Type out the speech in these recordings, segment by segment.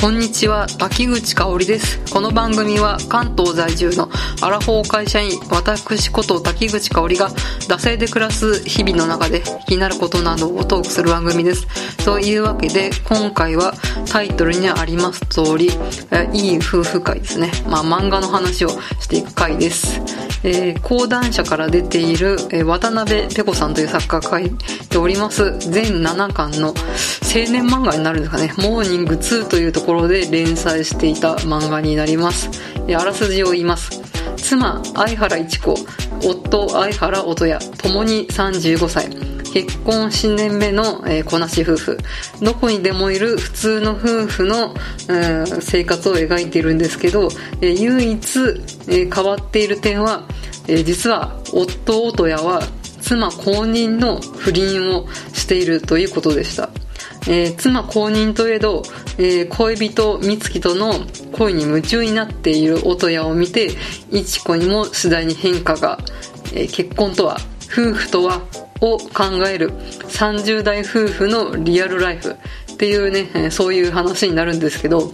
こんにちは、滝口香織です。この番組は関東在住のアラフォー会社員、私こと滝口香織が、惰性で暮らす日々の中で気になることなどをトークする番組です。というわけで、今回はタイトルにあります通り、いい夫婦会ですね。まあ漫画の話をしていく回です。えー講談社から出ている、え渡辺ペコさんという作家が書いております全7巻の青年漫画になるんですかねモーニング2というところで連載していた漫画になりますえあらすじを言います妻相原一子夫相原音也共に35歳結婚7年目の、えー子なし夫婦。どこにでもいる普通の夫婦の、うん生活を描いているんですけど、えー唯一、えー変わっている点は、え実は夫音也は妻公認の不倫をしているということでした。え妻公認といえど、え恋人美月との恋に夢中になっている音谷を見て一子にも次第に変化が、え結婚とは夫婦とはを考える30代夫婦のリアルライフっていうね、そういう話になるんですけど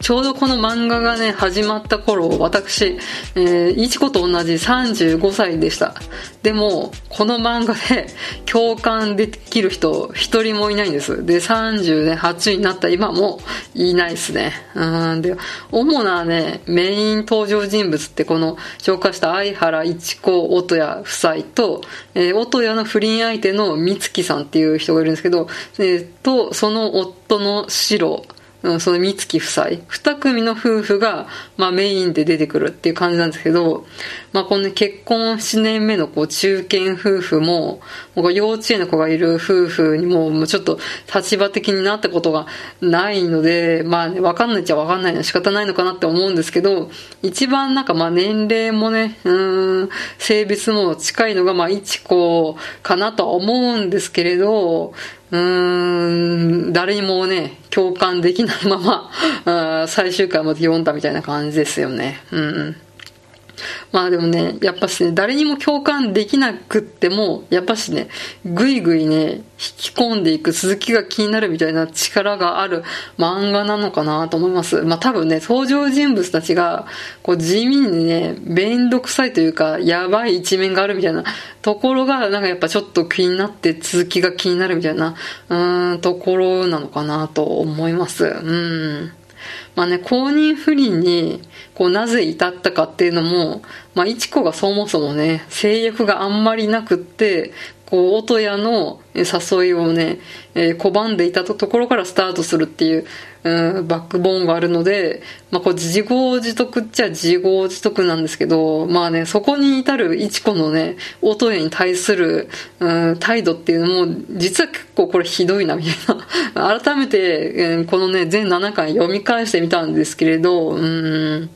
ちょうどこの漫画がね、始まった頃、私、えー、いちこと同じ35歳でした。でも、この漫画で共感できる人、一人もいないんです。で、38になった今もいないですね。うん、で、主なね、メイン登場人物ってこの紹介した相原一子音谷夫妻と、えー、音谷の不倫相手の美月さんっていう人がいるんですけど、えーと、その夫の白、うんその美月夫妻、二組の夫婦が、まあメインで出てくるっていう感じなんですけど、まあこの、結婚7年目のこう中堅夫婦も、もう幼稚園の子がいる夫婦にも、もうちょっと立場的になったことがないので、まあね、わかんないっちゃわかんないの仕方ないのかなって思うんですけど、一番なんかまあ年齢もね、うん、性別も近いのがまあ一子かなとは思うんですけれど、うーん、誰にもね、共感できないまま、最終回まで読んだみたいな感じですよね。うん。まあでもね、やっぱしね、誰にも共感できなくっても、やっぱしね、ぐいぐいね、引き込んでいく続きが気になるみたいな力がある漫画なのかなと思います。まあ多分ね、登場人物たちが、こう地味にね、めんどくさいというか、やばい一面があるみたいなところが、なんかやっぱちょっと気になって続きが気になるみたいな、うーん、ところなのかなと思います。うん。まあね、公認不倫に、こう、なぜ至ったかっていうのも、まあ、いちこがそもそもね、性欲があんまりなくって、こう、音屋の誘いをね、えー拒んでいたところからスタートするっていう、うん、バックボーンがあるので、まあ、こう、自業自得っちゃ自業自得なんですけど、まあね、そこに至る一子のね、音へに対する、うん、態度っていうのも、実は結構これひどいな、みたいな。改めて、うんこのね、全7巻読み返してみたんですけれど、うん、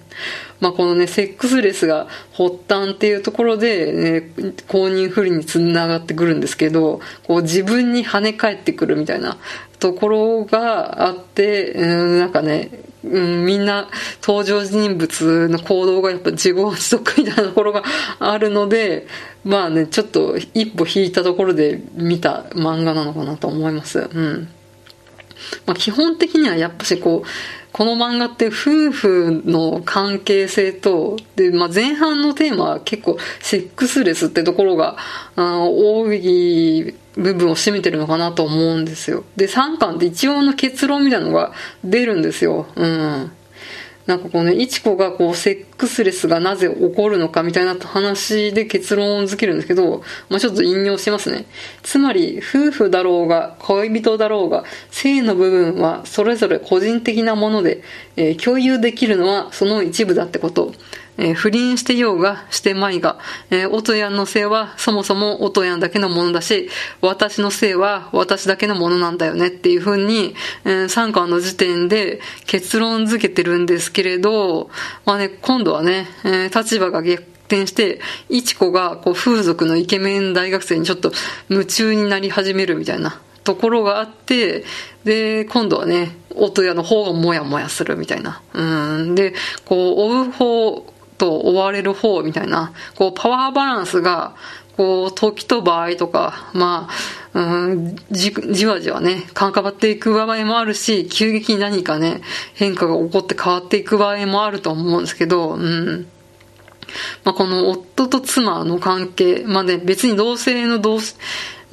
まあ、このね、セックスレスが発端っていうところで、ね、公認不倫につながってくるんですけど、こう自分に跳ね返ってくるみたいなところがあって、うん、なんかね、うん、みんな登場人物の行動がやっぱ自業自得みたいなところがあるので、まあね、ちょっと一歩引いたところで見た漫画なのかなと思います。うん。まあ、基本的にはやっぱしこう、この漫画って夫婦の関係性と、で、まあ、前半のテーマは結構セックスレスってところが、あ多い部分を占めてるのかなと思うんですよ。で、3巻って一応の結論みたいなのが出るんですよ。うん。なんかこうね、いちこがこう、セックスレスがなぜ起こるのかみたいな話で結論づけるんですけど、まあちょっと引用しますね。つまり、夫婦だろうが、恋人だろうが、性の部分はそれぞれ個人的なもので、えー共有できるのはその一部だってこと。えー不倫してようが、してまいが、えー、音やんの性はそもそも音やんだけのものだし、私の性は私だけのものなんだよねっていう風に、えー、3巻の時点で結論付けてるんですけれど、まあね、今度はね、えー立場が逆転して、いちこがこう風俗のイケメン大学生にちょっと夢中になり始めるみたいなところがあって、で、今度はね、音屋の方がモヤモヤするみたいな。うん。で、こう、追う方と追われる方みたいな、こう、パワーバランスが、こう、時と場合とか、まあ、うん、じ、じわじわね、関わっていく場合もあるし、急激に何かね、変化が起こって変わっていく場合もあると思うんですけど、うん。まあ、この夫と妻の関係、まあね、別に同性の同、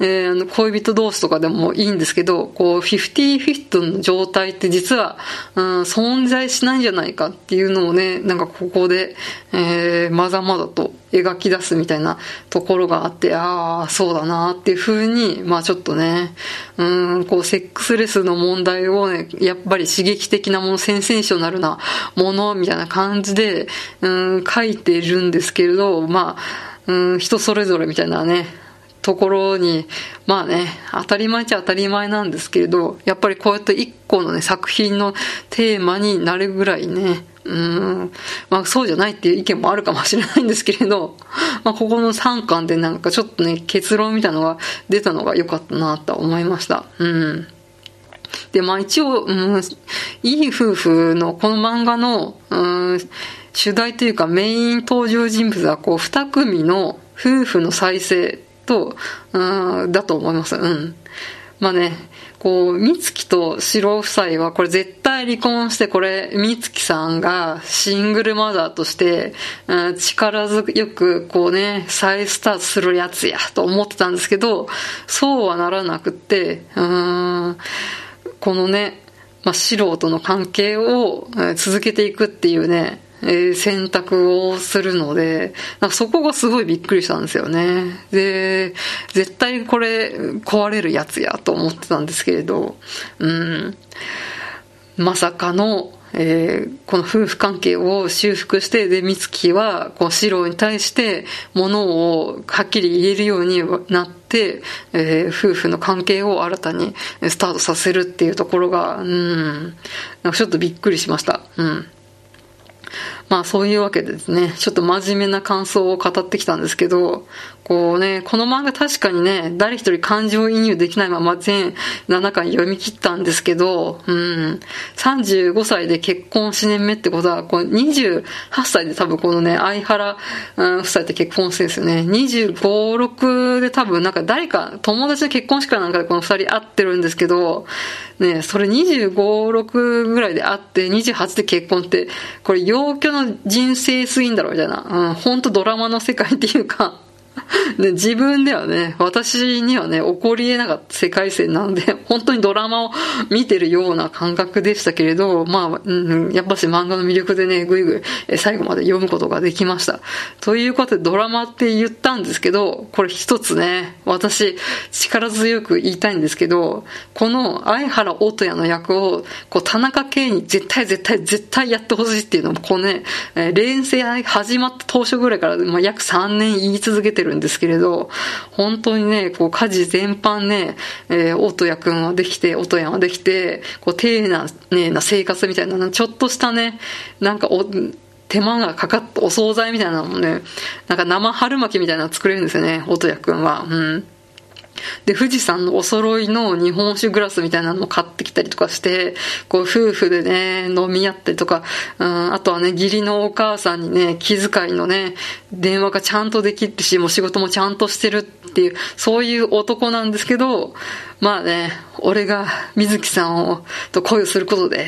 えー、恋人同士とかでもいいんですけど、こう、50-50の状態って実は、うん、存在しないんじゃないかっていうのをね、なんかここで、えー、まざまざと描き出すみたいなところがあって、ああ、そうだなっていうふうに、まあちょっとね、うん、こう、セックスレスの問題をね、やっぱり刺激的なもの、センセーショナルなものみたいな感じで、うん、書いているんですけれど、まあ、うん、人それぞれみたいなね、ところに、まあね、当たり前っちゃ当たり前なんですけれど、やっぱりこうやって一個のね、作品のテーマになるぐらいね、うん、まあそうじゃないっていう意見もあるかもしれないんですけれど、まあここの3巻でなんかちょっとね、結論みたいなのが出たのが良かったなと思いました。うん。で、まあ一応、うん、いい夫婦のこの漫画の、うん、主題というかメイン登場人物はこう2組の夫婦の再生と、うん、だと思います。うん。まあね、こう、美月と白夫妻はこれ絶対離婚して、これ、美月さんがシングルマザーとして、うん、力強くこうね、再スタートするやつやと思ってたんですけど、そうはならなくって、うん、このね、まあ、素人の関係を続けていくっていうね、えー、選択をするので、なんかそこがすごいびっくりしたんですよね。で、絶対これ壊れるやつやと思ってたんですけれど、うん、まさかの、えー、この夫婦関係を修復して、で、美月は、こう、四郎に対して、ものをはっきり言えるようになって、えー、夫婦の関係を新たにスタートさせるっていうところが、うん、なんかちょっとびっくりしました。うん。まあそういうわけでですね、ちょっと真面目な感想を語ってきたんですけど、こうね、この漫画確かにね、誰一人感情移入できないまま全7巻読み切ったんですけど、うん、35歳で結婚4年目ってことは、こう28歳で多分このね、相原、うん、夫妻って結婚してるんですよね。25、6で多分なんか誰か、友達の結婚式かなんかでこの2人会ってるんですけど、ね、それ25、6ぐらいで会って28で結婚って、これ陽キャの人生スインだろみたいな、うん、ほんとドラマの世界っていうか、で、自分ではね、私にはね、起こり得なかった世界線なので、本当にドラマを見てるような感覚でしたけれど、まあ、うん、やっぱし漫画の魅力でね、ぐいぐい最後まで読むことができました。ということで、ドラマって言ったんですけど、これ一つね、私、力強く言いたいんですけど、この相原音也の役を、こう、田中圭に絶対絶対絶対やってほしいっていうのも、こうね、連戦始まった当初ぐらいから、まあ、約3年言い続けてるるんですけれど、本当にね、こう家事全般ね、えー、音やくんはできて、音やんはできて、こう丁寧な,、ね、な生活みたいな、ちょっとしたね、なんかお、手間がかかったお惣菜みたいなのもね、なんか生春巻きみたいなの作れるんですよね、音やくんは。うん。で、富士山のお揃いの日本酒グラスみたいなのも買ってきたりとかして、こう夫婦でね、飲み合ったりとか、うん、あとはね、義理のお母さんにね、気遣いのね、電話がちゃんとできるし、もう仕事もちゃんとしてるっていう、そういう男なんですけど、まあね、俺が水木さんを、と恋をすることで、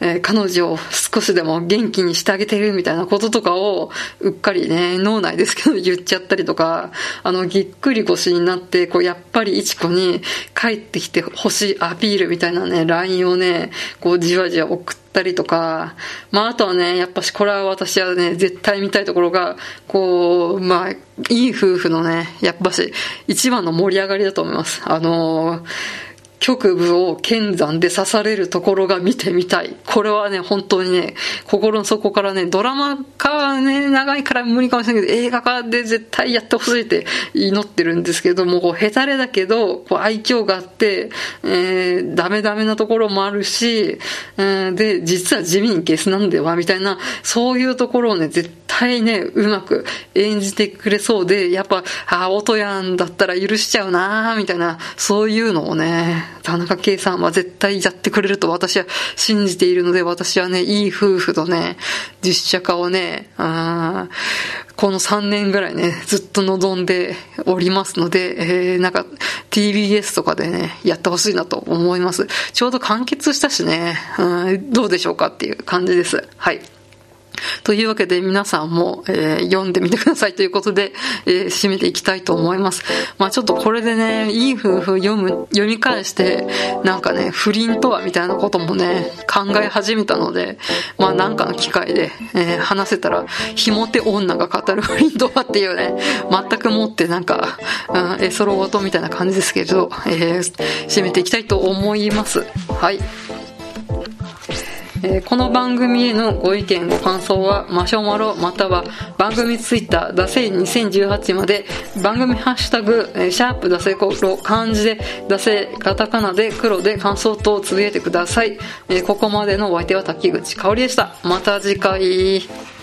えー、彼女を少しでも元気にしてあげてるみたいなこととかを、うっかりね、脳内ですけど言っちゃったりとか、あの、ぎっくり腰になって、こう、やっぱりいちこに帰ってきてほしいアピールみたいなね、LINE をね、こう、じわじわ送って、ったりとか、まああとはね、やっぱしこれは私はね、絶対見たいところが、こう、まあ、いい夫婦のね、やっぱし一番の盛り上がりだと思います。あのー局部を剣山で刺されるところが見てみたい。これはね、本当にね、心の底からね、ドラマ化はね、長いから無理かもしれないけど、映画化で絶対やってほしいって祈ってるんですけども、こう、ヘタレだけど、こう、愛嬌があって、えー、ダメダメなところもあるし、えー、で、実は地味にゲスなんでは、みたいな、そういうところをね、絶対ね、うまく演じてくれそうで、やっぱ、ああ、音やんだったら許しちゃうなみたいな、そういうのをね、田中圭さんは絶対やってくれると私は信じているので、私はね、いい夫婦とね、実写化をね、あこの3年ぐらいね、ずっと望んでおりますので、えー、なんか TBS とかでね、やってほしいなと思います。ちょうど完結したしね、うん、どうでしょうかっていう感じです。はい。というわけで皆さんも、えー、読んでみてくださいということで、えー、締めていきたいと思います。まあちょっとこれでね、いい夫婦読む、読み返して、なんかね、不倫とはみたいなこともね、考え始めたので、まあなんかの機会で、えー、話せたら、ひもて女が語る不倫とはっていうね、全くもってなんか、うん、えそろごとみたいな感じですけど、えー、締めていきたいと思います。はい。えー、この番組へのご意見ご感想はマシュマロまたは番組ツイッターダセイ2018まで番組ハッシュタグ、えー、シャープダセコロ漢字でダセカタカナで黒で感想等をつぶやいてください、えー、ここまでのお相手は滝口香織でした。また次回。